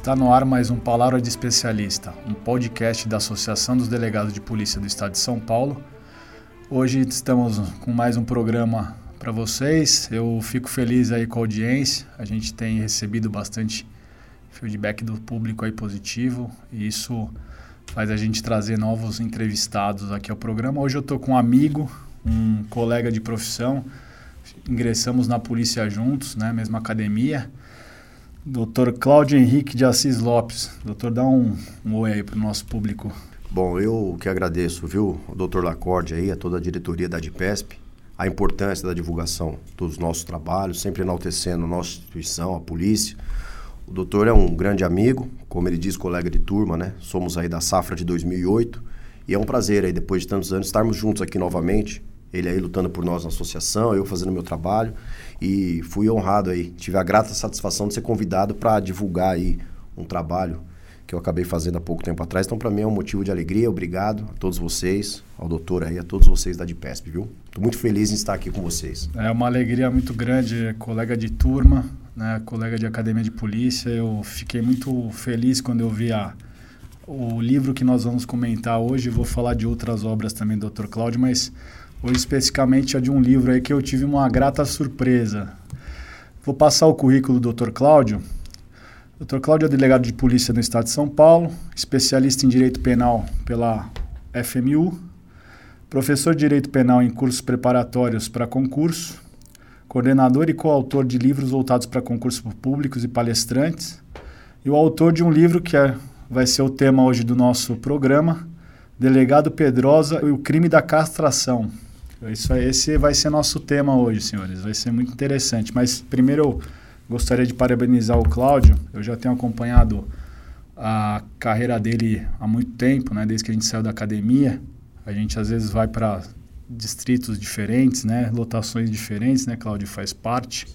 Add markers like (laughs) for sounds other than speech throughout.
Está no ar mais um Palavra de Especialista, um podcast da Associação dos Delegados de Polícia do Estado de São Paulo. Hoje estamos com mais um programa para vocês. Eu fico feliz aí com a audiência. A gente tem recebido bastante feedback do público aí positivo e isso faz a gente trazer novos entrevistados aqui ao programa. Hoje eu estou com um amigo, um colega de profissão. Ingressamos na polícia juntos, né, mesma academia. Doutor Cláudio Henrique de Assis Lopes. Doutor, dá um, um oi aí para o nosso público. Bom, eu que agradeço, viu, doutor Lacorde aí, a toda a diretoria da DIPESP, a importância da divulgação dos nossos trabalhos, sempre enaltecendo a nossa instituição, a polícia. O doutor é um grande amigo, como ele diz, colega de turma, né? Somos aí da safra de 2008 e é um prazer aí, depois de tantos anos, estarmos juntos aqui novamente. Ele aí lutando por nós na associação, eu fazendo meu trabalho e fui honrado aí. Tive a grata satisfação de ser convidado para divulgar aí um trabalho que eu acabei fazendo há pouco tempo atrás. Então, para mim é um motivo de alegria. Obrigado a todos vocês, ao doutor aí, a todos vocês da DIPESP, viu? Estou muito feliz em estar aqui com vocês. É uma alegria muito grande, colega de turma, né, colega de academia de polícia. Eu fiquei muito feliz quando eu vi a, o livro que nós vamos comentar hoje. Vou falar de outras obras também do Dr. Cláudio, mas hoje especificamente é de um livro aí que eu tive uma grata surpresa. Vou passar o currículo do Dr. Cláudio. Dr. Cláudio é delegado de polícia no estado de São Paulo, especialista em direito penal pela FMU, professor de direito penal em cursos preparatórios para concurso, coordenador e coautor de livros voltados para concursos públicos e palestrantes, e o autor de um livro que é, vai ser o tema hoje do nosso programa, Delegado Pedrosa e o crime da castração. Isso, esse vai ser nosso tema hoje, senhores. Vai ser muito interessante. Mas primeiro eu Gostaria de parabenizar o Cláudio. Eu já tenho acompanhado a carreira dele há muito tempo, né? Desde que a gente saiu da academia. A gente às vezes vai para distritos diferentes, né? Lotações diferentes, né? Cláudio faz parte.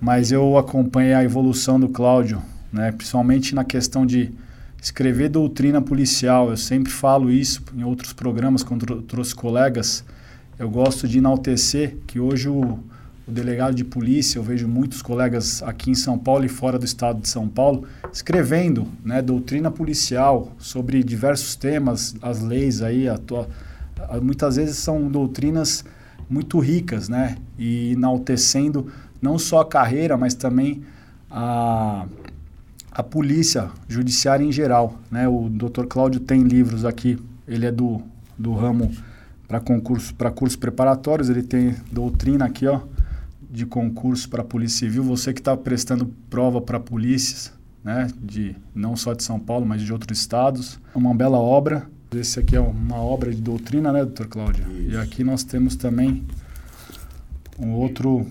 Mas eu acompanhei a evolução do Cláudio, né? Principalmente na questão de escrever doutrina policial. Eu sempre falo isso em outros programas com outros colegas. Eu gosto de enaltecer que hoje o o delegado de polícia, eu vejo muitos colegas aqui em São Paulo e fora do estado de São Paulo escrevendo né, doutrina policial sobre diversos temas, as leis aí, a, a, muitas vezes são doutrinas muito ricas, né? E enaltecendo não só a carreira, mas também a, a polícia judiciária em geral, né? O Dr. Cláudio tem livros aqui, ele é do, do ramo para concurso, para cursos preparatórios, ele tem doutrina aqui, ó, de concurso para a Polícia Civil, você que está prestando prova para polícias, né, de não só de São Paulo, mas de outros estados. Uma bela obra. Esse aqui é uma obra de doutrina, né, doutor Cláudio? Isso. E aqui nós temos também um outro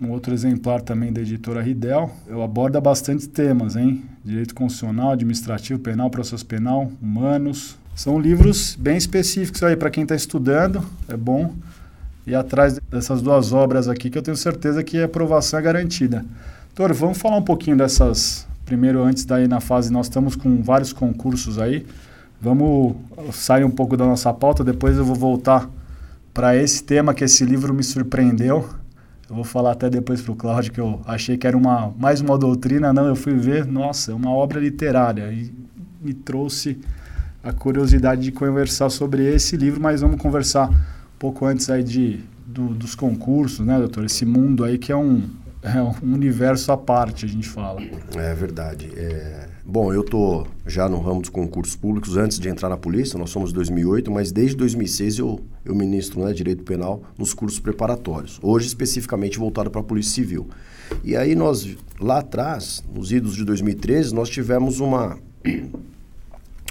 um outro exemplar também da editora Ridel. Eu aborda bastante temas, hein? Direito constitucional, administrativo, penal, processo penal, humanos. São livros bem específicos aí para quem está estudando. É bom e atrás dessas duas obras aqui que eu tenho certeza que a aprovação é garantida. Doutor, vamos falar um pouquinho dessas. Primeiro, antes daí na fase, nós estamos com vários concursos aí. Vamos sair um pouco da nossa pauta, depois eu vou voltar para esse tema que esse livro me surpreendeu. Eu vou falar até depois para o Cláudio que eu achei que era uma, mais uma doutrina, não, eu fui ver, nossa, é uma obra literária e me trouxe a curiosidade de conversar sobre esse livro, mas vamos conversar pouco antes aí de, do, dos concursos, né, doutor? Esse mundo aí que é um, é um (laughs) universo à parte, a gente fala. É verdade. É... Bom, eu tô já no ramo dos concursos públicos antes de entrar na polícia, nós somos 2008, mas desde 2006 eu, eu ministro né, direito penal nos cursos preparatórios, hoje especificamente voltado para a Polícia Civil. E aí nós, lá atrás, nos idos de 2013, nós tivemos uma,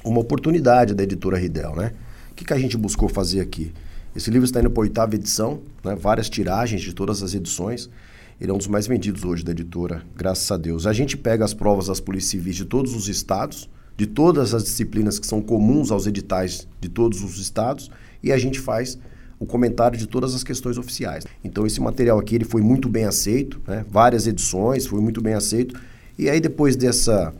uma oportunidade da editora Ridel, né? O que, que a gente buscou fazer aqui? Esse livro está indo para a oitava edição, né? várias tiragens de todas as edições. Ele é um dos mais vendidos hoje da editora, graças a Deus. A gente pega as provas das polícias civis de todos os estados, de todas as disciplinas que são comuns aos editais de todos os estados, e a gente faz o comentário de todas as questões oficiais. Então esse material aqui ele foi muito bem aceito, né? várias edições, foi muito bem aceito. E aí depois dessa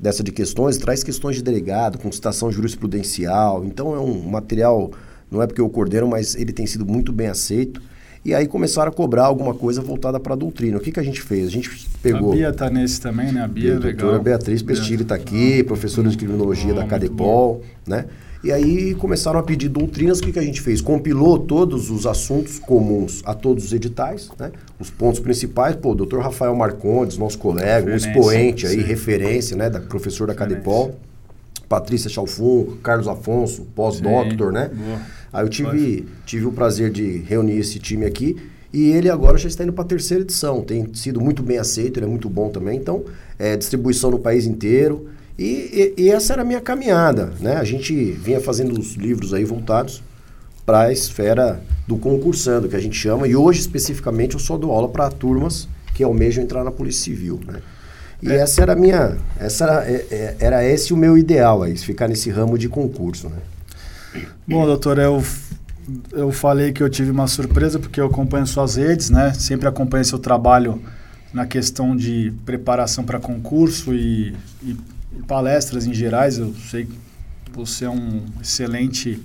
dessa de questões, traz questões de delegado, consultação jurisprudencial. Então é um material não é porque eu coordeno, mas ele tem sido muito bem aceito. E aí começaram a cobrar alguma coisa voltada para a doutrina. O que, que a gente fez? A gente pegou... A Bia está nesse também, né? A Bia, a doutora Beatriz Pestilli está aqui, professora de criminologia da Cadepol, né? E aí começaram a pedir doutrinas. O que, que a gente fez? Compilou todos os assuntos comuns a todos os editais, né? Os pontos principais. Pô, o doutor Rafael Marcondes, nosso colega, um expoente aí, sim. referência, né? Da professor da Cadepol. Patrícia Chalfun, Carlos Afonso, pós-doctor, né? Boa. Aí eu tive, tive o prazer de reunir esse time aqui e ele agora já está indo para a terceira edição. Tem sido muito bem aceito, ele é muito bom também. Então, é, distribuição no país inteiro. E, e, e, essa era a minha caminhada, né? A gente vinha fazendo os livros aí voltados para a esfera do concursando, que a gente chama. E hoje, especificamente, eu só dou aula para turmas que almejam entrar na Polícia Civil, né? E é. essa era a minha, essa era, é, é, era esse o meu ideal aí, ficar nesse ramo de concurso, né? Bom, doutor, eu, eu falei que eu tive uma surpresa porque eu acompanho suas redes, né? Sempre acompanho seu trabalho na questão de preparação para concurso e, e, palestras em gerais. Eu sei que você é um excelente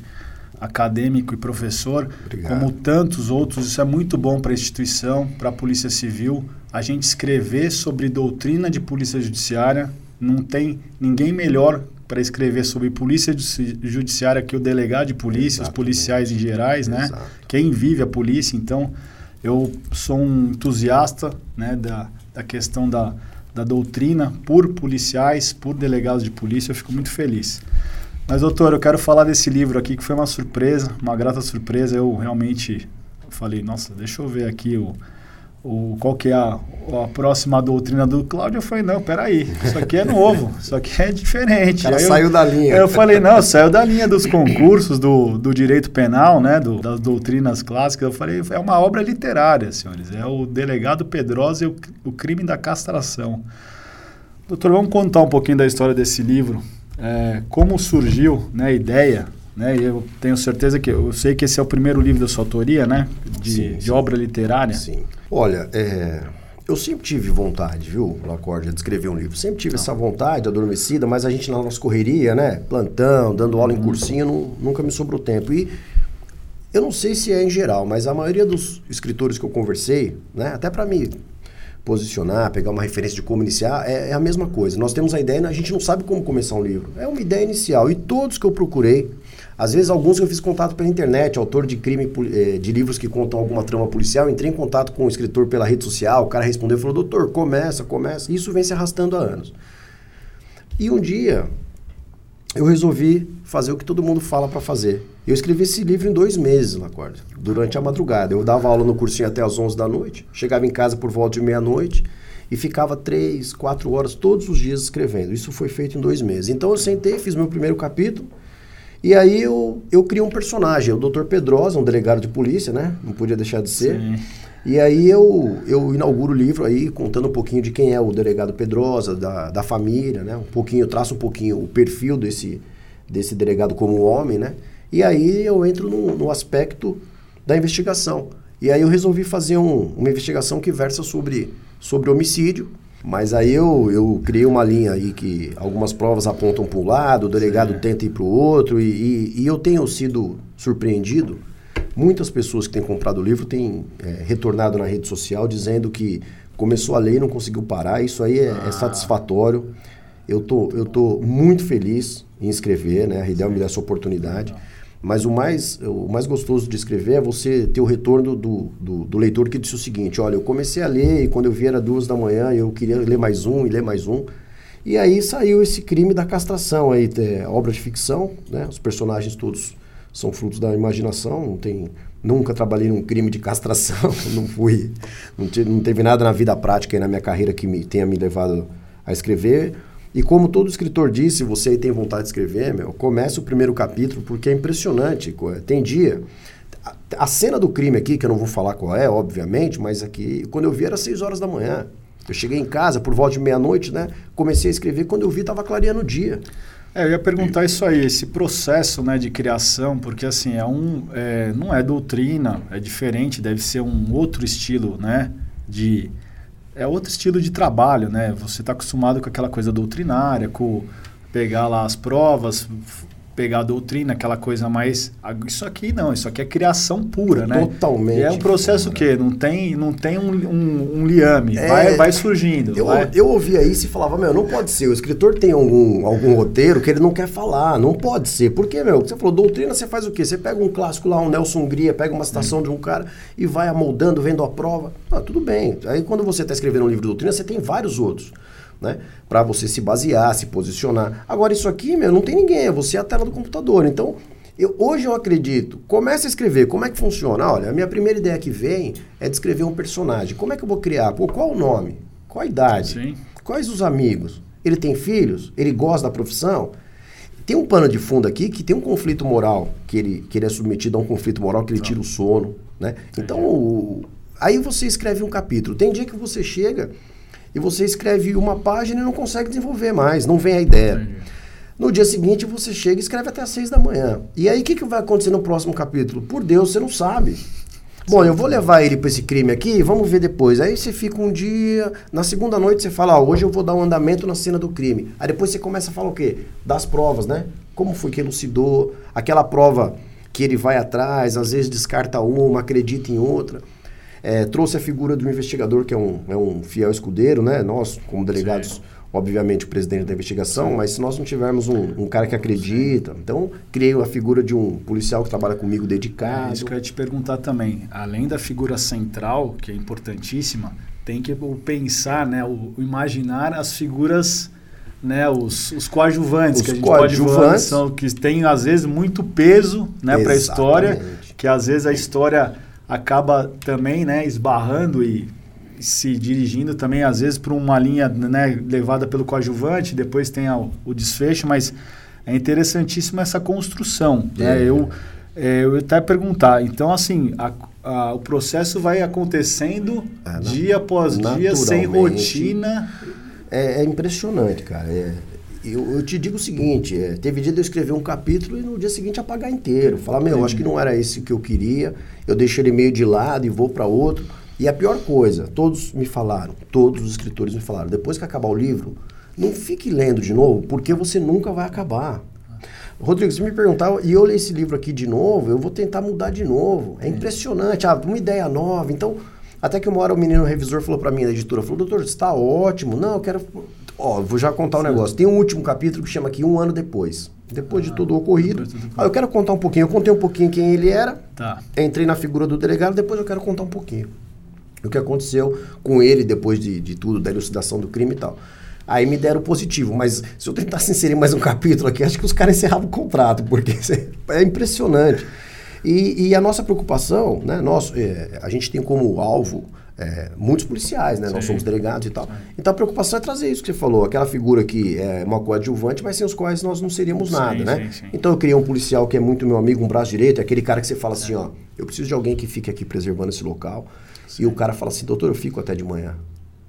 acadêmico e professor, Obrigado. como tantos outros. Isso é muito bom para a instituição, para a Polícia Civil. A gente escrever sobre doutrina de polícia judiciária. Não tem ninguém melhor para escrever sobre polícia judiciária que o delegado de polícia, os policiais em gerais, né? Exato. Quem vive a polícia, então eu sou um entusiasta né, da, da questão da, da doutrina por policiais, por delegados de polícia, eu fico muito feliz. Mas, doutor, eu quero falar desse livro aqui que foi uma surpresa, uma grata surpresa. Eu realmente falei, nossa, deixa eu ver aqui o, o, qual que é a, a próxima doutrina do Cláudio, eu falei, não, peraí, isso aqui é novo, isso aqui é diferente. Ela saiu eu, da linha. Eu falei, não, saiu da linha dos concursos do, do direito penal, né, do, das doutrinas clássicas. Eu falei, é uma obra literária, senhores, é o delegado Pedrosa e o, o crime da castração. Doutor, vamos contar um pouquinho da história desse livro, é, como surgiu né, a ideia né? E eu tenho certeza que eu sei que esse é o primeiro livro da sua autoria, né? De, sim, de obra literária. Sim. Olha, é, eu sempre tive vontade, viu, Lacordia, de escrever um livro. Sempre tive Não. essa vontade, adormecida, mas a gente na nossa correria, né? Plantão, dando aula em uhum. cursinho, não, nunca me sobrou tempo. E eu não sei se é em geral, mas a maioria dos escritores que eu conversei, né? Até para mim posicionar, pegar uma referência de como iniciar, é, é, a mesma coisa. Nós temos a ideia, a gente não sabe como começar um livro. É uma ideia inicial. E todos que eu procurei, às vezes, alguns eu fiz contato pela internet, autor de crime eh, de livros que contam alguma trama policial, entrei em contato com o escritor pela rede social, o cara respondeu e falou, doutor, começa, começa. Isso vem se arrastando há anos. E um dia, eu resolvi fazer o que todo mundo fala para fazer. Eu escrevi esse livro em dois meses, Lacorda, durante a madrugada. Eu dava aula no cursinho até as 11 da noite, chegava em casa por volta de meia-noite e ficava três, quatro horas todos os dias escrevendo. Isso foi feito em dois meses. Então eu sentei, fiz meu primeiro capítulo, e aí eu, eu criei um personagem, o Dr. Pedrosa, um delegado de polícia, né? Não podia deixar de ser. Sim. E aí eu, eu inauguro o livro aí contando um pouquinho de quem é o delegado Pedrosa, da, da família, né? Um pouquinho, eu traço um pouquinho o perfil desse, desse delegado como homem, né? E aí eu entro no, no aspecto da investigação. E aí eu resolvi fazer um, uma investigação que versa sobre, sobre homicídio, mas aí eu, eu criei uma linha aí que algumas provas apontam para um lado, o delegado Sim. tenta ir para o outro, e, e, e, eu tenho sido surpreendido. Muitas pessoas que têm comprado o livro têm é, retornado na rede social dizendo que começou a ler e não conseguiu parar. Isso aí é, é ah. é satisfatório. Eu tô, eu tô muito feliz em escrever, né? A Ridel me deu essa oportunidade. Mas o mais, o mais gostoso de escrever é você ter o retorno do, do, do, leitor que disse o seguinte: olha, eu comecei a ler e quando eu vi era duas da manhã, eu queria ler mais um e ler mais um. E aí saiu esse crime da castração aí, é, obra de ficção, né? Os personagens todos são frutos da imaginação, não tem nunca trabalhei num crime de castração, (laughs) não fui, não, te, não teve nada na vida prática e na minha carreira que me tenha me levado a escrever. E como todo escritor disse, você tem vontade de escrever, meu, comece o primeiro capítulo porque é impressionante. Tem dia. A, a, cena do crime aqui, que eu não vou falar qual é, obviamente, mas aqui, quando eu vi era 6 horas da manhã. Eu cheguei em casa por volta de meia-noite, né? Comecei a escrever, quando eu vi estava clareando o dia. É, eu ia perguntar isso aí, esse processo né, de criação, porque assim, é um, é, não é doutrina, é diferente, deve ser um outro estilo né, de, é outro estilo de trabalho, né? Você está acostumado com aquela coisa doutrinária, com pegar lá as provas, pegar a doutrina, aquela coisa mais. Isso aqui não, isso aqui é criação pura, né? Totalmente. E é um processo o quê? Não tem, não tem um, um, um liame, é, vai, vai surgindo. Eu, vai. eu ouvia isso e falava, meu, não pode ser. O escritor tem algum, algum roteiro que ele não quer falar, não pode ser. Por quê, meu? Você falou, doutrina, você faz o quê? Você pega um clássico lá, um Nelson Gria, pega uma citação hum. de um cara e vai amoldando, vendo a prova. Ah, tudo bem. Aí quando você está escrevendo um livro de doutrina, você tem vários outros né? Para você se basear, se posicionar. Agora, isso aqui, meu, não tem ninguém, é você a tela do computador. Então, eu, hoje eu acredito, comece a escrever, como é que funciona? Olha, a minha primeira ideia que vem é descrever um personagem. Como é que eu vou criar? Pô, qual o nome? Qual a idade? Sim. Quais os amigos? Ele tem filhos? Ele gosta da profissão? Tem um pano de fundo aqui que tem um conflito moral, que ele, que ele é submetido a um conflito moral que ele tira o sono, né? Então, o, aí você escreve um capítulo. Tem dia que você chega e você escreve uma página e não consegue desenvolver mais, não vem a ideia. No dia seguinte você chega e escreve até às seis da manhã. E aí o que, que vai acontecer no próximo capítulo? Por Deus, você não sabe. Bom, eu vou levar ele para esse crime aqui, vamos ver depois. Aí você fica um dia, na segunda noite você fala, ah, hoje eu vou dar um andamento na cena do crime. Aí depois você começa a falar o quê? Das provas, né? Como foi que elucidou, aquela prova que ele vai atrás, às vezes descarta uma, acredita em outra. É, trouxe a figura do investigador, que é um, é um fiel escudeiro, né? Nós, como delegados, Sim. obviamente, o presidente da investigação, Sim. mas se nós não tivermos um, um, cara que acredita, então criei a figura de um policial que trabalha comigo dedicado. É isso que eu ia te perguntar também. Além da figura central, que é importantíssima, tem que pensar, né? O, o imaginar as figuras né, os, os coadjuvantes os que a gente coadjuvantes. pode são que tem às vezes muito peso, né, para a história, que às vezes a história acaba também né, esbarrando e se dirigindo também, às vezes, para uma linha né, levada pelo coadjuvante, depois tem a, o desfecho, mas é interessantíssima essa construção. Né? É. Né? Eu, é, eu até perguntar, então, assim, a, a, o processo vai acontecendo é, dia após dia, sem rotina. É, é impressionante, cara. É, eu, eu, te digo o seguinte, é, teve dia de eu escrever um capítulo e no dia seguinte apagar inteiro. Falar, meu, acho que não era esse que eu queria, eu deixei ele meio de lado e vou para outro. E a pior coisa, todos me falaram, todos os escritores me falaram, depois que acabar o livro, não fique lendo de novo, porque você nunca vai acabar. Rodrigo, se me perguntar, e eu ler esse livro aqui de novo, eu vou tentar mudar de novo. É impressionante, ah, uma ideia nova. Então, até que uma hora o menino revisor falou para mim, da editora, falou, doutor, está ótimo. Não, eu quero Ó, vou já contar um negócio. Tem um último capítulo que chama aqui Um Ano Depois. Depois ah, de tudo ocorrido. Ah, eu quero contar um pouquinho. Eu contei um pouquinho quem ele era. Tá. Entrei na figura do delegado. Depois eu quero contar um pouquinho. O que aconteceu com ele depois de, de tudo, da elucidação do crime e tal. Aí me deram positivo. Mas se eu tentasse (laughs) inserir mais um capítulo aqui, acho que os caras encerravam o contrato, porque (laughs) é impressionante. E, e a nossa preocupação, né? Nós, é, a gente tem como alvo é, muitos policiais, né? Sim. Nós somos delegados e tal. Sim. Então a preocupação é trazer isso que você falou, aquela figura que é uma coadjuvante, mas sem os quais nós não seríamos sim, nada, né? Então eu criei um policial que é muito meu amigo, um braço direito, é aquele cara que você fala assim, é. ó, eu preciso de alguém que fique aqui preservando esse local. E o cara fala assim, doutor, eu fico até de manhã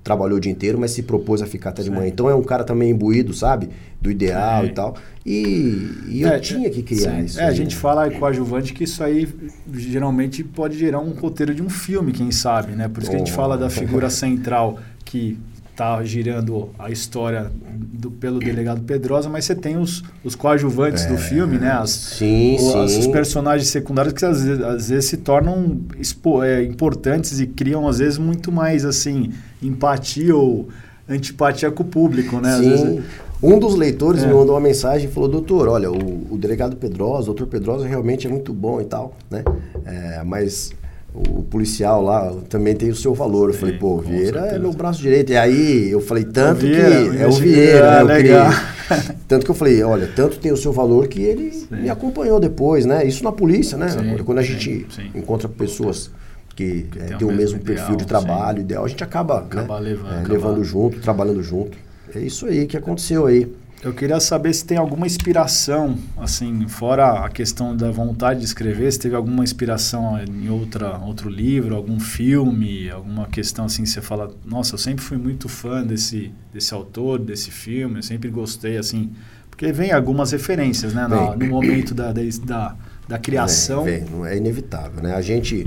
trabalhou o dia inteiro, mas se propôs a ficar até de manhã. Então é um cara também imbuído, sabe? Do ideal Sim. e tal. E, e é, eu tinha que criar Sim. isso. É, aí, a gente né? fala coadjuvante que isso aí geralmente pode gerar um roteiro de um filme, quem sabe, né? Por isso oh. que a gente fala da figura (laughs) central que está girando a história do, pelo delegado Pedrosa, mas você tem os, os coadjuvantes é, do filme, né? As, sim, o, sim. Os personagens secundários que às vezes, às vezes se tornam expo, é, importantes e criam, às vezes, muito mais, assim, empatia ou antipatia com o público, né? Sim. Vezes, um dos leitores é. me mandou uma mensagem e falou, doutor, olha, o, o delegado Pedrosa, o doutor Pedrosa realmente é muito bom e tal, né? É, mas o policial lá também tem o seu valor. Eu Sim, falei, pô, Vieira certeza. é meu braço direito. E aí eu falei, tanto Vieira, que. É o Vieira, né? legal. (laughs) tanto que eu falei, olha, tanto tem o seu valor que ele Sim. me acompanhou depois, né? Isso na polícia, né? Sim, Quando a gente encontra pessoas que, que é, tem o mesmo, ideal, perfil de trabalho, ideal, a gente acaba, acaba né? levando, é, acaba... levando junto, trabalhando junto. É isso aí que aconteceu aí. Eu queria saber se tem alguma inspiração, assim, fora a questão da vontade de escrever, se teve alguma inspiração em outra, outro livro, algum filme, alguma questão assim, você fala, nossa, eu sempre fui muito fã desse, desse autor, desse filme, eu sempre gostei, assim, porque vem algumas referências, né, no, no momento da, da, da criação. Vem, vem, é inevitável, né? A gente,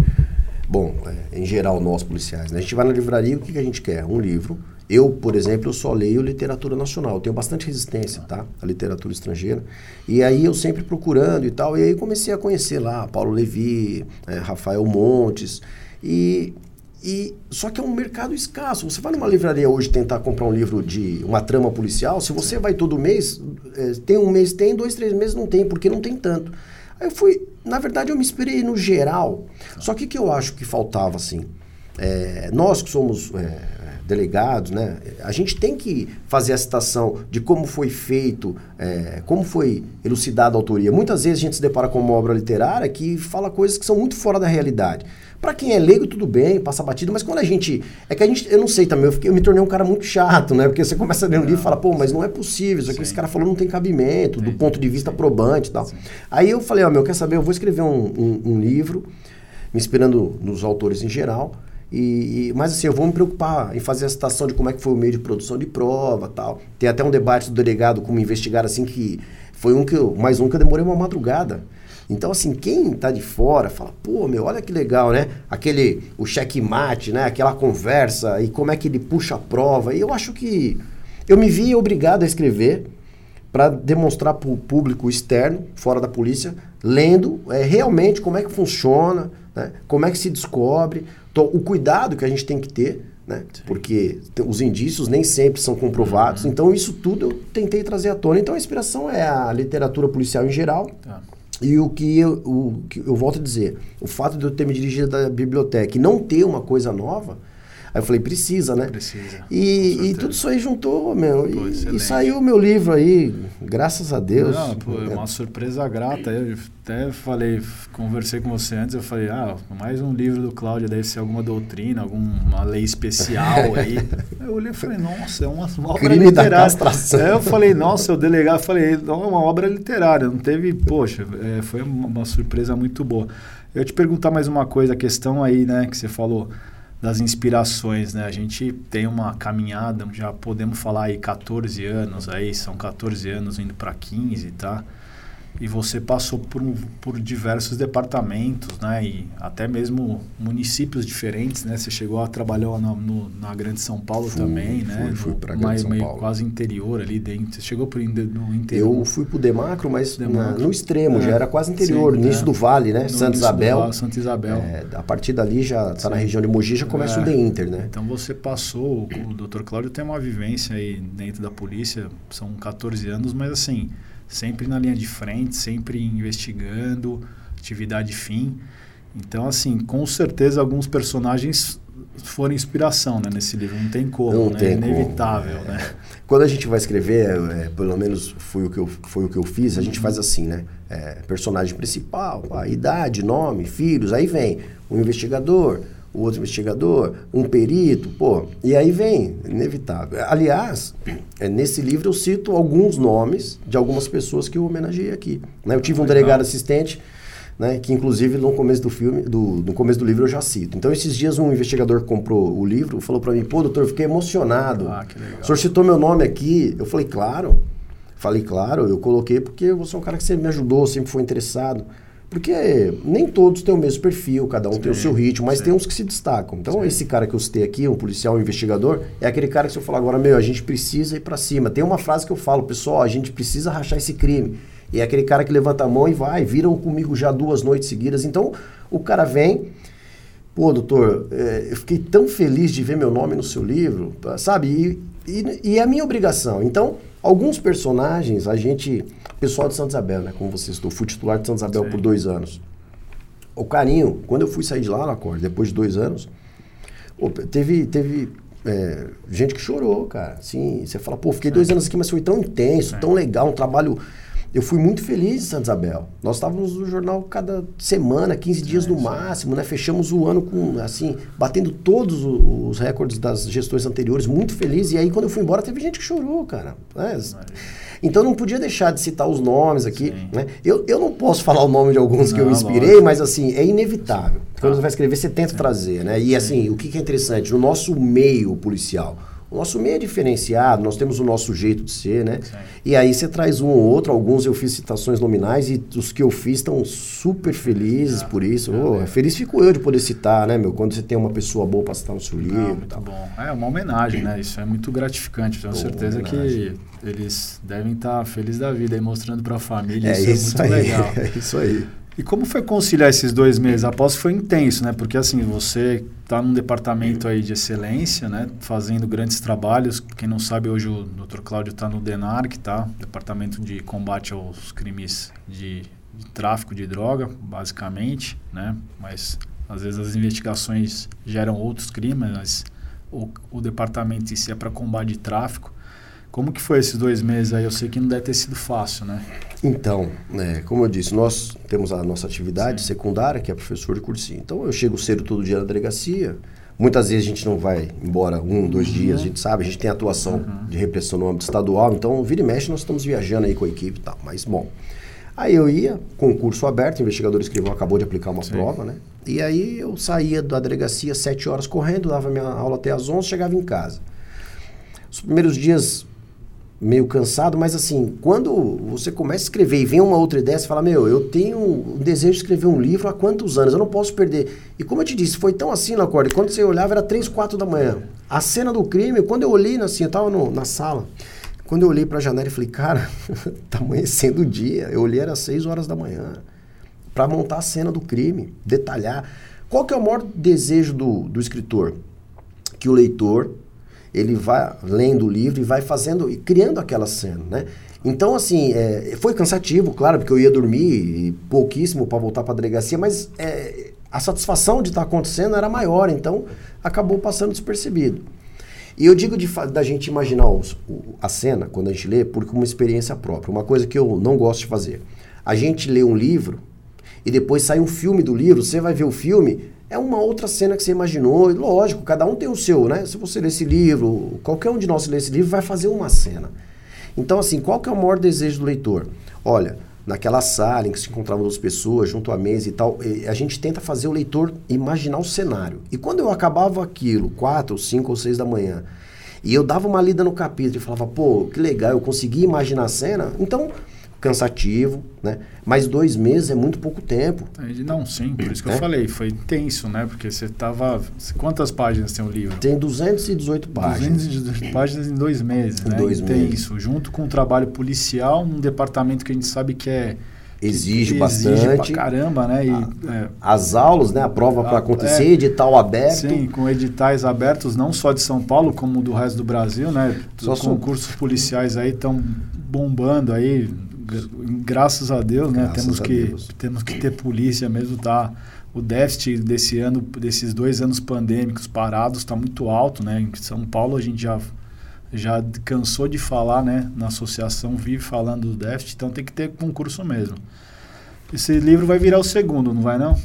bom, é, em geral nós policiais, né? a gente vai na livraria, o que, que a gente quer? Um livro Eu, por exemplo, eu só leio literatura nacional. Eu tenho bastante resistência, tá? A literatura estrangeira. E aí eu sempre procurando e tal. E aí comecei a conhecer lá Paulo Levi, é, Rafael Montes. E, e só que é um mercado escasso. Você vai numa livraria hoje tentar comprar um livro de uma trama policial. Se você vai todo mês, é, tem um mês tem, dois, três meses não tem, porque não tem tanto. Aí eu fui, na verdade, eu me inspirei no geral. Só que o que eu acho que faltava assim? É, nós que somos é, delegados, né? A gente tem que fazer a citação de como foi feito, é, como foi elucidada a autoria. Muitas vezes a gente se depara com uma obra literária que fala coisas que são muito fora da realidade. Para quem é leigo, tudo bem, passa batido, mas quando a gente. É que a gente. Eu não sei também, eu, fiquei, eu me tornei um cara muito chato, né? Porque você começa a ler um livro e fala, pô, mas não é possível, isso aqui esse cara falou não tem cabimento, do ponto de vista probante e tal. Sim. Aí eu falei, ó, meu, quer saber? Eu vou escrever um, um, um livro, me inspirando nos autores em geral e, mas assim, eu vou me preocupar em fazer a citação de como é que foi o meio de produção de prova tal. Tem até um debate do delegado como investigar assim que foi um que eu, mais um que eu demorei uma madrugada. Então, assim, quem tá de fora fala, pô, meu, olha que legal, né? Aquele, o checkmate, né? Aquela conversa e como é que ele puxa a prova. E eu acho que eu me vi obrigado a escrever para demonstrar para o público externo, fora da polícia, lendo é, realmente como é que funciona, né? como é que se descobre, então, o cuidado que a gente tem que ter, né? Porque os indícios nem sempre são comprovados. Uhum. Então, isso tudo eu tentei trazer à tona. Então, a inspiração é a literatura policial em geral. Tá. E o que, eu, o que eu volto a dizer, o fato de eu ter me dirigido da biblioteca e não ter uma coisa nova, Aí eu falei, precisa, né? Precisa. E, e tudo isso aí juntou, meu. Pô, e, e, saiu o meu livro aí, graças a Deus. Não, pô, é uma surpresa grata. Eu até falei, conversei com você antes, eu falei, ah, mais um livro do Cláudio deve ser alguma doutrina, alguma lei especial (laughs) aí. eu olhei e falei, nossa, é uma, uma obra Crime literária. Aí eu falei, nossa, o delegado, falei, não, é uma obra literária, não teve, poxa, é, foi uma, uma surpresa muito boa. Eu te perguntar mais uma coisa, a questão aí, né, que você falou das inspirações, né? A gente tem uma caminhada, já podemos falar aí 14 anos, aí são 14 anos indo para 15, tá? E você passou por, por diversos departamentos, né? E até mesmo municípios diferentes, né? Você chegou a trabalhar na, no, na Grande São Paulo fui, também, né? Fui, fui para Grande São meio Paulo. quase interior ali dentro. Você chegou por, no interior? Eu fui para o Demacro, mas Demacro. Na, no extremo, é, já era quase interior, sim, início é. do Vale, né? Santa Isabel. Vale, Santa Isabel. É, a partir dali já está na região de Mogi, já começa o The é. Inter, né? Então você passou, o, o Dr. Cláudio tem uma vivência aí dentro da polícia, são 14 anos, mas assim sempre na linha de frente, sempre investigando, atividade fim. Então, assim, com certeza alguns personagens foram inspiração né, nesse livro, não tem como, não né? tem é inevitável, como. né? Quando a gente vai escrever, é, pelo menos foi o que eu, foi o que eu fiz, a gente faz assim, né? É, personagem principal, a idade, nome, filhos, aí vem o investigador, o outro investigador, um perito, pô, e aí vem, inevitável. Aliás, é, nesse livro eu cito alguns nomes de algumas pessoas que eu homenageei aqui. Né? Eu tive um delegado assistente, né, que inclusive no começo do filme, do, no começo do livro eu já cito. Então esses dias um investigador comprou o livro falou para mim, pô, doutor, eu fiquei emocionado. Ah, que legal. O senhor citou meu nome aqui. Eu falei, claro. Falei, claro, eu coloquei porque você é um cara que sempre me ajudou, sempre foi interessado. Porque nem todos têm o mesmo perfil, cada um sim, tem o seu ritmo, mas sim. tem uns que se destacam. Então, sim. esse cara que eu citei aqui, um policial, um investigador, é aquele cara que se eu falar agora, meu, a gente precisa ir para cima. Tem uma frase que eu falo, pessoal, a gente precisa rachar esse crime. E é aquele cara que levanta a mão e vai, viram comigo já duas noites seguidas. Então, o cara vem, pô, doutor, é, eu fiquei tão feliz de ver meu nome no seu livro, sabe? E, e, e é a minha obrigação. Então, alguns personagens, a gente pessoal de Santa Isabel, né? Como você estou, fui titular de Santa Isabel Sim. por dois anos. O carinho, quando eu fui sair de lá na Corte, depois de dois anos, teve, teve é, gente que chorou, cara. Assim, você fala, pô, fiquei dois anos aqui, mas foi tão intenso, tão legal, um trabalho. Eu fui muito feliz em Santa Isabel. Nós estávamos no jornal cada semana, 15 dias no máximo, né? Fechamos o ano com, assim, batendo todos os recordes das gestões anteriores, muito feliz. E aí, quando eu fui embora, teve gente que chorou, cara. Né? Então não podia deixar de citar os nomes aqui. Né? Eu, eu não posso falar o nome de alguns não, que eu inspirei, lógico. mas assim, é inevitável. Quando você vai escrever, você tenta Sim. trazer, né? E assim, o que, que é interessante? No nosso meio policial, O nosso meio é diferenciado, nós temos o nosso jeito de ser, né? Sim. E aí você traz um ou outro, alguns eu fiz citações nominais e os que eu fiz estão super felizes é, por isso. É, oh, feliz fico eu de poder citar, né, meu? Quando você tem uma pessoa boa para citar no seu livro. Não, muito bom. É uma homenagem, né? Isso é muito gratificante. Tenho certeza que eles devem estar felizes da vida aí mostrando para a família. É isso, isso é muito aí, legal. (laughs) É isso aí. E como foi conciliar esses dois meses? Após foi intenso, né? Porque assim, você está num departamento aí de excelência, né? Fazendo grandes trabalhos. Quem não sabe, hoje o Dr. Cláudio está no DENARC, tá? Departamento de combate aos crimes de, de, tráfico de droga, basicamente, né? Mas às vezes as investigações geram outros crimes, mas o, o departamento em si é para combate de tráfico. Como que foi esses dois meses aí? Eu sei que não deve ter sido fácil, né? Então, é, como eu disse, nós temos a nossa atividade Sim. secundária, que é professor de cursinho. Então, eu chego cedo todo dia na delegacia. Muitas vezes a gente não vai embora um, dois uhum. dias, a gente sabe, a gente tem atuação uhum. de repressão no âmbito estadual, então vira e mexe nós estamos viajando aí com a equipe e tal. Mas, bom, aí eu ia, concurso aberto, o investigador escrivão acabou de aplicar uma Sim. prova, né? E aí eu saía da delegacia sete horas correndo, dava minha aula até às onze, chegava em casa. Os primeiros dias meio cansado, mas assim, quando você começa a escrever e vem uma outra ideia, você fala, meu, eu tenho um desejo de escrever um livro há quantos anos? Eu não posso perder. E como eu te disse, foi tão assim, Lacorde, quando você olhava era três, quatro da manhã. A cena do crime, quando eu olhei assim, eu tava na sala, quando eu olhei para a janela e falei, cara, (laughs) tá amanhecendo o dia. Eu olhei era seis horas da manhã para montar a cena do crime, detalhar. Qual que é o maior desejo do, do escritor? Que o leitor ele vai lendo o livro e vai fazendo e criando aquela cena, né? Então, assim, é, foi cansativo, claro, porque eu ia dormir pouquíssimo para voltar para a delegacia, mas é, a satisfação de estar tá acontecendo era maior, então acabou passando despercebido. E eu digo de, da gente imaginar os, o, a cena, quando a gente lê, porque uma experiência própria, uma coisa que eu não gosto de fazer. A gente lê um livro e depois sai um filme do livro, você vai ver o filme, é uma outra cena que você imaginou. Lógico, cada um tem o seu, né? Se você ler esse livro, qualquer um de nós ler esse livro vai fazer uma cena. Então, assim, qual que é o maior desejo do leitor? Olha, naquela sala em que se encontravam duas pessoas, junto à mesa e tal, a gente tenta fazer o leitor imaginar o cenário. E quando eu acabava aquilo, quatro, cinco ou seis da manhã, e eu dava uma lida no capítulo e falava, pô, que legal, eu consegui imaginar a cena, então cansativo, né? Mas dois meses é muito pouco tempo. Não, sim, por isso que é? eu falei, foi intenso, né? Porque você tava... Quantas páginas tem o livro? Tem 218 páginas. 218 páginas em dois meses, em né? Dois intenso, meses. junto com o trabalho policial, num departamento que a gente sabe que é exige que bastante. Exige pra caramba, né? E, é, As aulas, né? A prova para acontecer, é, edital aberto. Sim, com editais abertos, não só de São Paulo, como do resto do Brasil, né? Os concursos policiais aí estão bombando aí, graças a Deus, né? Graças temos que Deus. temos que ter polícia mesmo, tá? O déficit desse ano, desses dois anos pandêmicos parados, está muito alto, né? Em São Paulo a gente já já cansou de falar, né? Na associação vive falando do déficit, então tem que ter concurso mesmo. Esse livro vai virar o segundo, não vai não?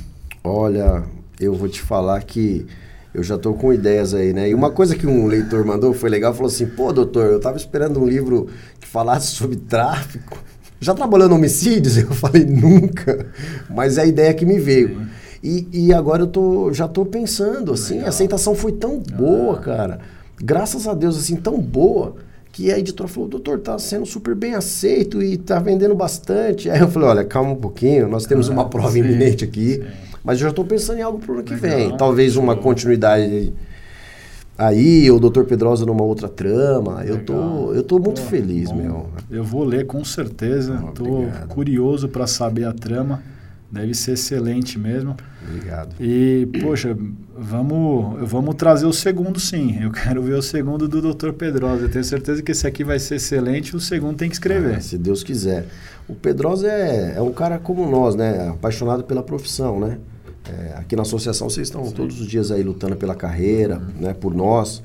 Olha, eu vou te falar que eu já estou com ideias aí, né? E uma coisa que um leitor mandou foi legal, falou assim: "Pô, doutor, eu estava esperando um livro que falasse sobre tráfico já trabalhou no homicídios? (laughs) Eu falei, nunca. Mas é a ideia que me veio. E, e agora eu tô, já estou pensando, assim, Legal. a aceitação foi tão boa, ah. cara. Graças a Deus, assim, tão boa, que a editora falou, doutor, tá sendo super bem aceito e tá vendendo bastante. Aí eu falei, olha, calma um pouquinho, nós temos ah, uma prova sim, iminente aqui. Sim. Mas eu já estou pensando em algo para o ano que Legal. vem. Talvez uma continuidade aí, o Dr. Pedrosa numa outra trama. Eu tô, eu tô muito Pô, feliz, bom. meu. Eu vou ler com certeza. Tô curioso para saber a trama. Deve ser excelente mesmo. Obrigado. E, poxa, vamos, vamos trazer o segundo sim. Eu (laughs) quero ver o segundo do Dr. Pedrosa. Eu tenho certeza que esse aqui vai ser excelente o segundo tem que escrever. Ah, se Deus quiser. O Pedrosa é, é um cara como nós, né? Apaixonado pela profissão, né? É, aqui na associação vocês estão Sim. todos os dias aí lutando pela carreira, uhum. né, por nós,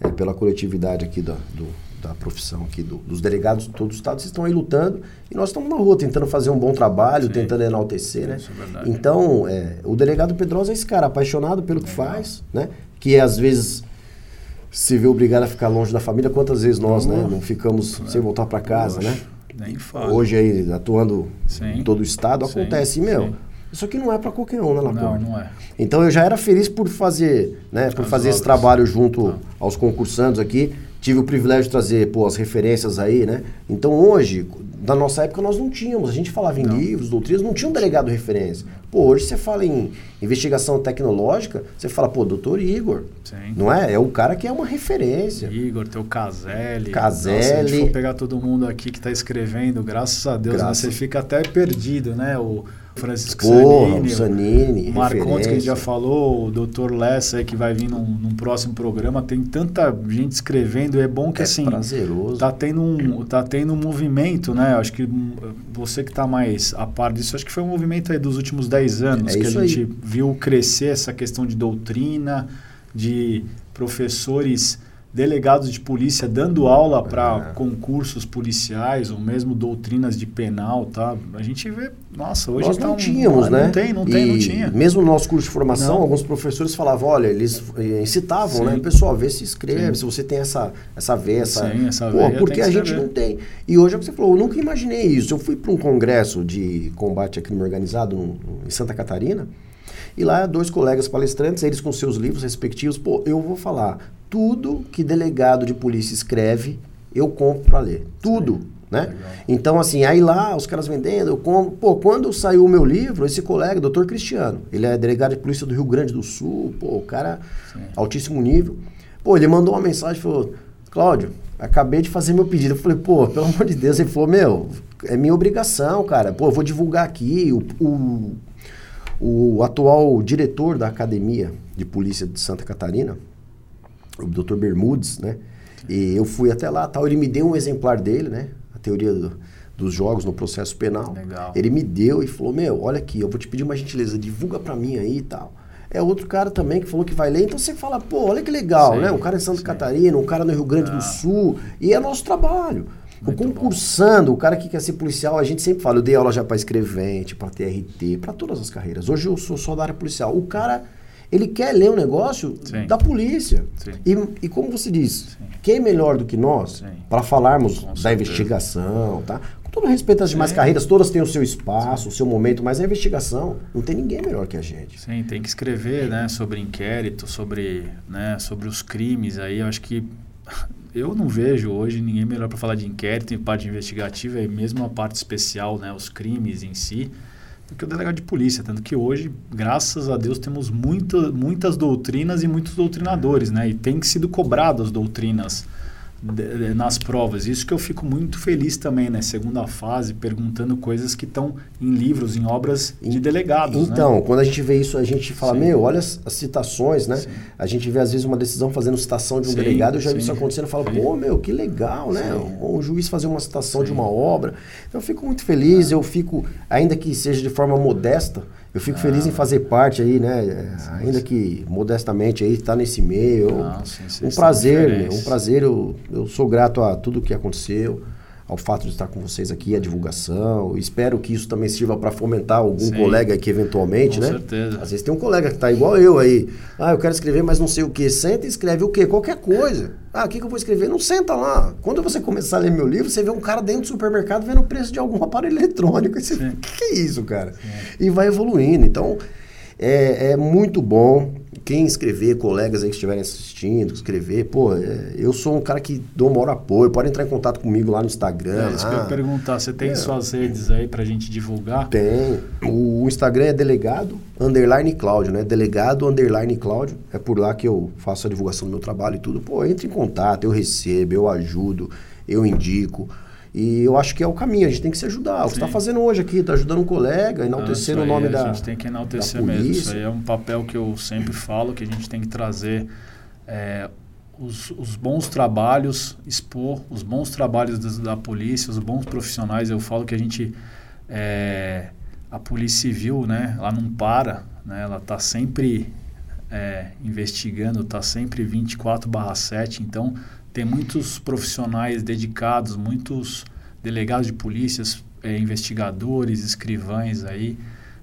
é, pela coletividade aqui da, do, da profissão aqui, do, dos delegados de todo o estado, vocês estão aí lutando e nós estamos na rua tentando fazer um bom trabalho, Sim. tentando enaltecer, né? É então, é, o delegado Pedrosa é esse cara, apaixonado pelo que faz, né? Que às vezes se vê obrigado a ficar longe da família. Quantas vezes nós, né? Não ficamos sem voltar para casa, né? Nem fala. Hoje aí, atuando Sim. em todo o estado, acontece. E, meu, Isso aqui não é para qualquer um, né, Não, não é. Então eu já era feliz por fazer, né, por As fazer esse obras. trabalho junto aos concursantes aqui. Tive o privilégio de trazer, pô, as referências aí, né? Então hoje, na nossa época nós não tínhamos, a gente falava em Não. livros, doutrinas, não tinha um delegado referência. Pô, hoje você fala em investigação tecnológica, você fala, pô, doutor Igor, Sim. não é? É o cara que é uma referência. Igor, teu Caselli. Caselli. Se a gente for pegar todo mundo aqui que está escrevendo, graças a Deus, né, Graças. você fica até perdido, né? O Francisco Porra, Zanini, o Marcondes, que a gente já falou, o Dr. Lessa que vai vir num, num próximo programa, tem tanta gente escrevendo, e é bom que É assim, prazeroso. tá tendo um tá tendo um movimento, né? Acho que você que está mais a par disso, acho que foi um movimento aí dos últimos 10 anos É que a isso aí. gente viu crescer essa questão de doutrina, de professores delegados de polícia dando aula para É. concursos policiais ou mesmo doutrinas de penal, tá? A gente vê, nossa, hoje Nós tá não um- tínhamos, não né? tem, não tem, não E tinha. Mesmo no nosso curso de formação, Não. alguns professores falavam, olha, eles eh, incitavam, Sim. né? Pessoal, vê se inscreve, Sim. se você tem essa, essa veia, essa... Sim, essa Pô, veia porque tem que a gente não tem. E hoje é o que você falou, eu nunca imaginei isso. Eu fui para um congresso de combate a crime organizado em Santa Catarina, e lá dois colegas palestrantes, eles com seus livros respectivos, pô, eu vou falar, tudo que delegado de polícia escreve, eu compro para ler. Tudo, né? Então, assim, aí lá, os caras vendendo, eu compro. Pô, quando saiu o meu livro, esse colega, doutor Cristiano, ele é delegado de polícia do Rio Grande do Sul, pô, o cara, Sim. altíssimo nível. Pô, ele mandou uma mensagem e falou: Cláudio, acabei de fazer meu pedido. Eu falei, pô, pelo amor de Deus. Ele falou: meu, é minha obrigação, cara. Pô, eu vou divulgar aqui. O, o, o atual diretor da Academia de Polícia de Santa Catarina, o Dr. Bermudes, né? E eu fui até lá, tal, ele me deu um exemplar dele, né? A teoria do- dos jogos no processo penal. Legal. Ele me deu e falou: "Meu, olha aqui, eu vou te pedir uma gentileza, divulga pra mim aí e tal". É outro cara também que falou que vai ler, então você fala: "Pô, olha que legal, Sim, né? Um cara em Santa sim. Catarina, um cara no Rio Grande Ah. do Sul, e é nosso trabalho. O Muito bom. concursando, o cara que quer ser policial, a gente sempre fala, eu dei aula já para escrevente, para TRT, para todas as carreiras. Hoje eu sou só da área policial. O cara, ele quer ler o negócio Sim. da polícia. Sim. E, e como você diz, Sim. quem é melhor do que nós para falarmos Com da certeza. investigação, tá? Com todo respeito às demais carreiras, todas têm o seu espaço, o seu momento, mas a investigação não tem ninguém melhor que a gente. Sim, tem que escrever, né, sobre inquérito, sobre, né, sobre os crimes. Aí eu acho que eu não vejo hoje ninguém melhor para falar de inquérito e parte investigativa, e mesmo a parte especial, né, os crimes em si, do que o delegado de polícia. Tanto que hoje, graças a Deus, temos muita, muitas doutrinas e muitos doutrinadores, né? E tem sido cobrado as doutrinas nas provas. Isso que eu fico muito feliz também, né? Segunda fase, perguntando coisas que estão em livros, em obras de delegados, né? Então, quando a gente vê isso, a gente fala, Sim. meu, olha as, as citações, né? Sim. A gente vê, às vezes, uma decisão fazendo citação de um Sim, delegado, eu já vi isso acontecendo e falo, pô, meu, que legal, né? Um juiz fazer uma citação de uma obra. Então, eu fico muito feliz, eu fico, ainda que seja de forma modesta, eu fico feliz em fazer parte aí, né? É, Ainda que modestamente aí, tá nesse meio. eu- Não, sim, um prazer, meu, referência. um prazer. Eu, eu sou grato a tudo que aconteceu, ao fato de estar com vocês aqui, a divulgação. Espero que isso também sirva para fomentar algum Sim. colega aqui eventualmente, Com né? certeza. Às vezes tem um colega que tá igual eu aí. Ah, eu quero escrever, mas não sei o que. Senta e escreve o quê? Qualquer coisa. Ah, o que, que eu vou escrever? Não senta lá. Quando você começar a ler meu livro, você vê um cara dentro do supermercado vendo o preço de algum (laughs) aparelho eletrônico. Sim. o que, que é isso, cara? E vai evoluindo. Então, é, é muito bom. Quem escrever, colegas aí que estiverem assistindo, escrever, pô, é, eu sou um cara que dou o maior apoio. Pode entrar em contato comigo lá no Instagram. É isso que eu ia perguntar. Você tem É. suas redes aí pra gente divulgar? Tem. O Instagram é delegado underline Cláudio, né? Delegado underline Cláudio. É por lá que eu faço a divulgação do meu trabalho e tudo. Pô, entre em contato, eu recebo, eu ajudo, eu indico. E eu acho que é o caminho, a gente tem que se ajudar. O que você está fazendo hoje aqui, tá ajudando um colega, enaltecendo isso o nome aí da. A gente tem que enaltecer da mesmo. Isso aí é um papel que eu sempre falo, que a gente tem que trazer é, os, os bons trabalhos, expor os bons trabalhos das- da, polícia, os bons profissionais. Eu falo que a gente... é, a Polícia Civil, né? Ela não para, né? Ela está sempre é, investigando, está sempre 24 barra 7. Então, tem muitos profissionais dedicados, muitos delegados de polícias, é, investigadores, escrivães aí,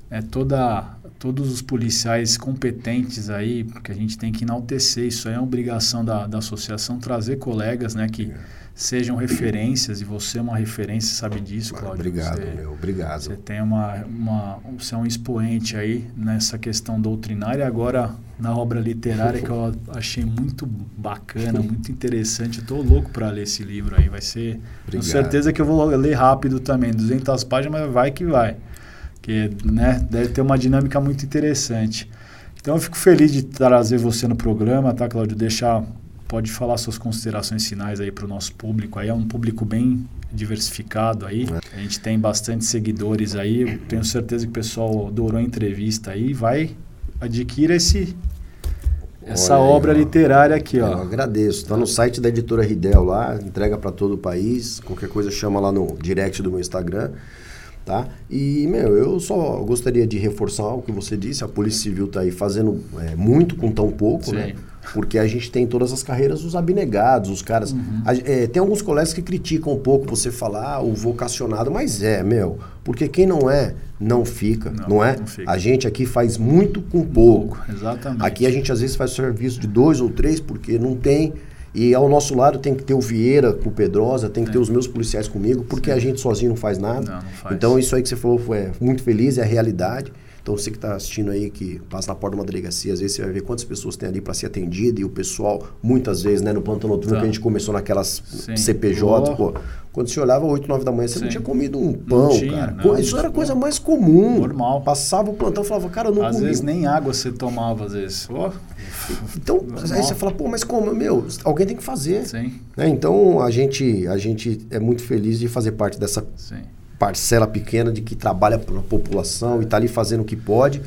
é toda todos os policiais competentes aí, porque a gente tem que enaltecer, isso aí é uma obrigação da, da associação, trazer colegas, né, que sejam referências, e você é uma referência, sabe disso, Cláudio. Obrigado, você, meu, obrigado. Você tem uma, uma, você é um expoente aí nessa questão doutrinária, agora na obra literária que eu (laughs) achei muito bacana, muito interessante, estou louco para ler esse livro aí, vai ser, obrigado. com certeza que eu vou ler rápido também, 200 páginas, mas vai que vai que né, deve ter uma dinâmica muito interessante. Então eu fico feliz de trazer você no programa, tá, Claudio? Deixar, pode falar suas considerações finais aí para o nosso público. Aí é um público bem diversificado aí. É. A gente tem bastante seguidores aí. Eu tenho certeza que o pessoal adorou a entrevista aí. Vai adquira esse essa Olha obra literária aqui, ó. Eu agradeço. Está no site da editora Ridel lá, entrega para todo o país. Qualquer coisa chama lá no direct do meu Instagram. Tá? E, meu, eu só gostaria de reforçar o que você disse, a Polícia Civil está aí fazendo é, muito com tão pouco, né? Sim. né? Porque a gente tem todas as carreiras dos abnegados, os caras... Uhum. A, é, tem alguns colegas que criticam um pouco você falar ah, o vocacionado, mas é, meu, porque quem não é, não fica, não, não é? Não fica. A gente aqui faz muito com pouco. pouco. Exatamente. Aqui a gente às vezes faz serviço de dois ou três, porque não tem e ao nosso lado tem que ter o Vieira com o Pedrosa, tem que é. ter os meus policiais comigo, porque Sim. a gente sozinho não faz nada. Não, não faz. Então isso aí que você falou foi muito feliz, é a realidade. Então você que está assistindo aí, que passa na porta de uma delegacia, às vezes você vai ver quantas pessoas tem ali para ser atendido e o pessoal, muitas vezes, né, no plantão noturno tá. que a gente começou naquelas Sim. CPJ, pô, quando você olhava 8, 9 da manhã, você Sim. não tinha comido um pão, tinha, cara. Não, Isso era coisa mais comum. Normal. Passava o plantão e falava, cara, eu não Às comi. vezes nem água você tomava, às vezes. Oh. Então, (laughs) Normal. aí você fala, pô, mas como? Meu, alguém tem que fazer. Sim. Né? Então, a gente, a gente é muito feliz de fazer parte dessa Sim parcela pequena de que trabalha para a população e está ali fazendo o que pode.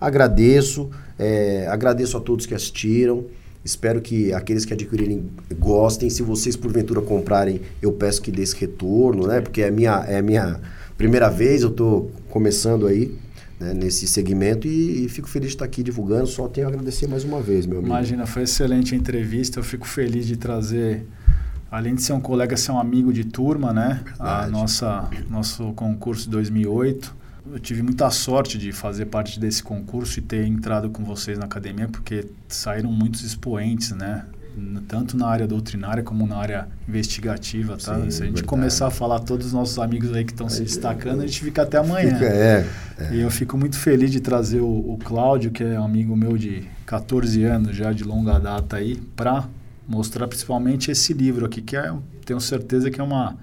Agradeço, é, agradeço a todos que assistiram. Espero que aqueles que adquirirem gostem. Se vocês porventura comprarem, eu peço que dê esse retorno, né? Porque é minha é minha primeira vez, eu estou começando aí né, nesse segmento e, e, fico feliz de estar aqui divulgando. Só tenho a agradecer mais uma vez, meu amigo. Imagina, foi excelente a entrevista. Eu fico feliz de trazer além de ser um colega, ser um amigo de turma, né? Verdade. A nossa nosso concurso de 2008. Eu tive muita sorte de fazer parte desse concurso e ter entrado com vocês na academia, porque saíram muitos expoentes, né? Tanto na área doutrinária como na área investigativa, tá? Sim, Se a gente verdade. começar a falar todos os nossos amigos aí que estão se destacando, a gente fica até amanhã. Fica, é, é. E eu fico muito feliz de trazer o, o Cláudio, que é um amigo meu de 14 anos já, de longa data aí, para mostrar principalmente esse livro aqui, que é, tenho certeza que é uma,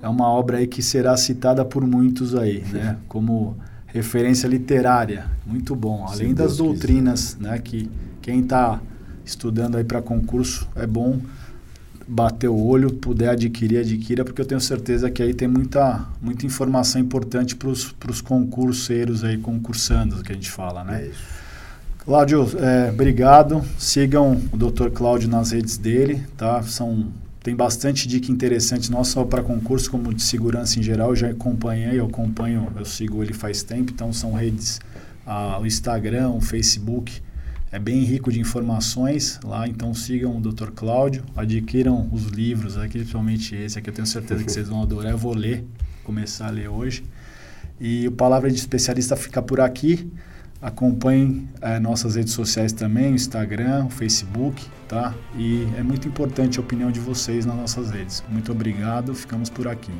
é uma obra aí que será citada por muitos aí, (laughs) né? Como referência literária, muito bom. Além das Deus doutrinas, quiser. né? Que quem está estudando aí para concurso é bom bater o olho, puder adquirir, adquira, porque eu tenho certeza que aí tem muita, muita informação importante para os concurseiros aí, concursandos, que a gente fala, né? É isso. Cláudio, é, obrigado. Sigam o Dr. Cláudio nas redes dele, tá? São tem bastante dica interessante, não só para concurso, como de segurança em geral. Eu já acompanhei, eu acompanho, eu sigo ele faz tempo, então são redes, ah, o Instagram, o Facebook, é bem rico de informações lá, então sigam o Dr. Cláudio, adquiram os livros aqui, principalmente esse aqui, eu tenho certeza que vocês vão adorar, eu vou ler, começar a ler hoje. E o Palavra de Especialista fica por aqui. Acompanhem é, nossas redes sociais também, o Instagram, o Facebook, tá? E é muito importante a opinião de vocês nas nossas redes. Muito obrigado, ficamos por aqui.